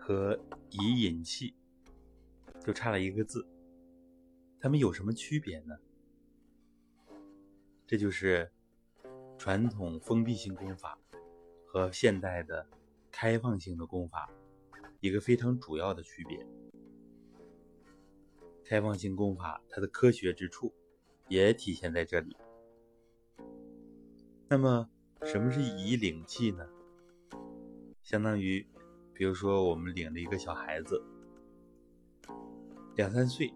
和以引气就差了一个字，它们有什么区别呢？这就是传统封闭性功法和现代的开放性的功法一个非常主要的区别。开放性功法它的科学之处也体现在这里。那么，什么是以领气呢？相当于，比如说我们领着一个小孩子，两三岁，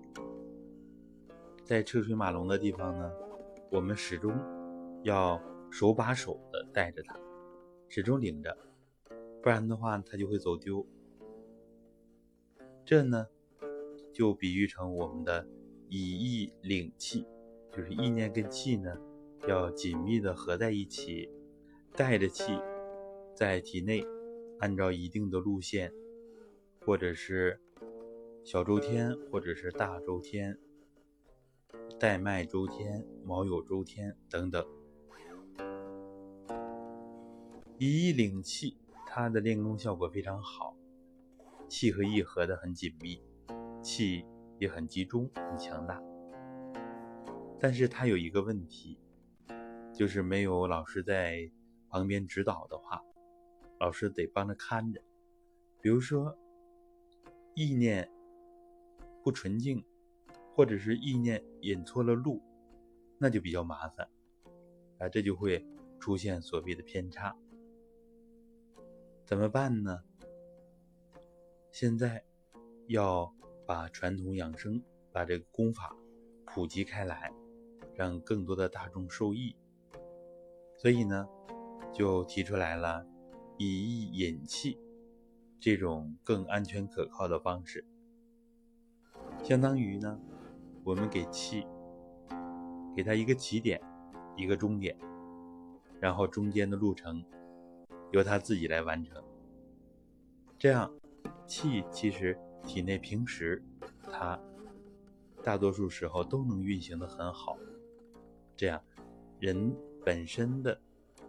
在车水马龙的地方呢。我们始终要手把手的带着他，始终领着，不然的话他就会走丢。这呢，就比喻成我们的以意领气，就是意念跟气呢要紧密的合在一起，带着气在体内，按照一定的路线，或者是小周天，或者是大周天。带脉周天、卯酉周天等等，以意领气，它的练功效果非常好，气和意合的很紧密，气也很集中、很强大。但是它有一个问题，就是没有老师在旁边指导的话，老师得帮着看着。比如说，意念不纯净。或者是意念引错了路，那就比较麻烦，啊，这就会出现所谓的偏差。怎么办呢？现在要把传统养生，把这个功法普及开来，让更多的大众受益。所以呢，就提出来了以意引气这种更安全可靠的方式，相当于呢。我们给气，给它一个起点，一个终点，然后中间的路程由它自己来完成。这样，气其实体内平时它大多数时候都能运行的很好。这样，人本身的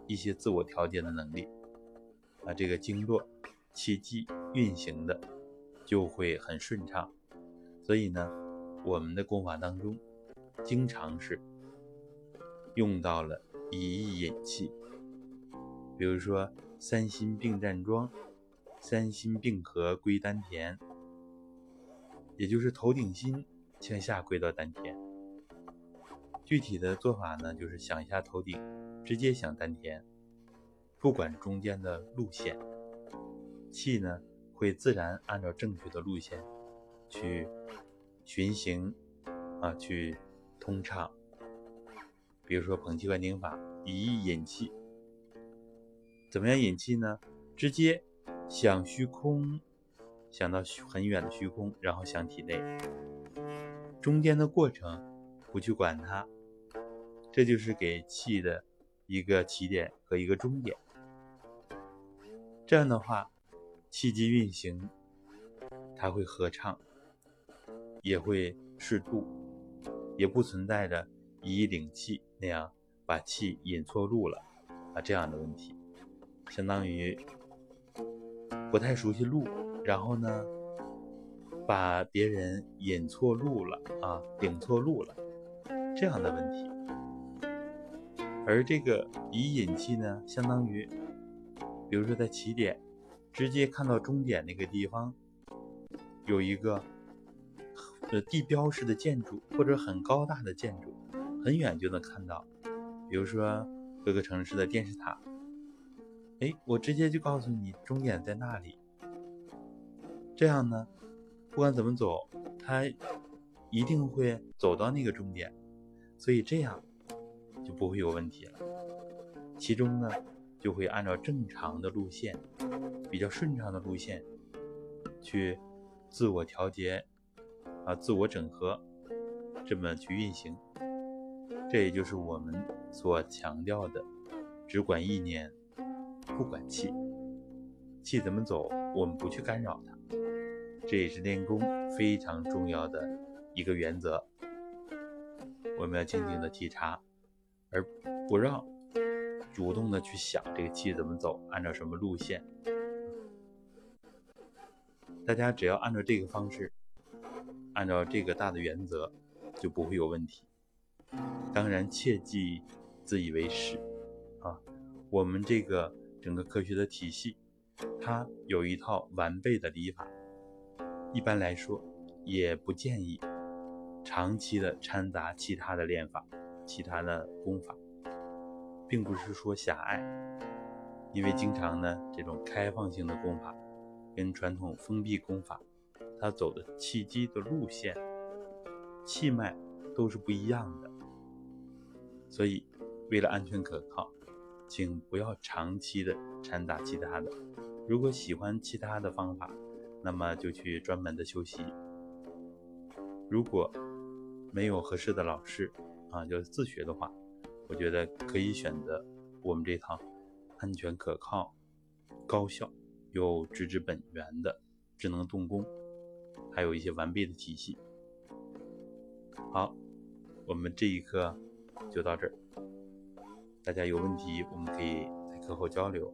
一些自我调节的能力，啊，这个经络气机运行的就会很顺畅。所以呢。我们的功法当中，经常是用到了以意引气，比如说三心并站桩，三心并合归丹田，也就是头顶心向下归到丹田。具体的做法呢，就是想一下头顶，直接想丹田，不管中间的路线，气呢会自然按照正确的路线去。循行啊，去通畅。比如说捧气观顶法，以意引气，怎么样引气呢？直接想虚空，想到很远的虚空，然后想体内，中间的过程不去管它，这就是给气的一个起点和一个终点。这样的话，气机运行，它会合畅。也会适度，也不存在着以领气那样把气引错路了啊这样的问题，相当于不太熟悉路，然后呢把别人引错路了啊领错路了这样的问题。而这个以引气呢，相当于比如说在起点直接看到终点那个地方有一个。呃，地标式的建筑或者很高大的建筑，很远就能看到。比如说各个城市的电视塔，哎，我直接就告诉你终点在那里。这样呢，不管怎么走，它一定会走到那个终点，所以这样就不会有问题了。其中呢，就会按照正常的路线，比较顺畅的路线去自我调节。啊，自我整合，这么去运行，这也就是我们所强调的，只管意念，不管气，气怎么走，我们不去干扰它，这也是练功非常重要的一个原则。我们要静静的体察，而不让主动的去想这个气怎么走，按照什么路线。大家只要按照这个方式，按照这个大的原则，就不会有问题。当然，切忌自以为是啊！我们这个整个科学的体系，它有一套完备的理法。一般来说，也不建议长期的掺杂其他的练法、其他的功法，并不是说狭隘，因为经常呢，这种开放性的功法跟传统封闭功法，它走的气机的路线、气脉都是不一样的。所以，为了安全可靠，请不要长期的掺杂其他的。如果喜欢其他的方法，那么就去专门的修习。如果没有合适的老师啊，就自学的话，我觉得可以选择我们这套安全可靠、高效又直指本源的智能动工，还有一些完备的体系。好，我们这一课就到这儿。大家有问题，我们可以在课后交流。